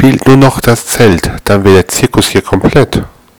fehlt nur noch das Zelt, dann wäre der Zirkus hier komplett.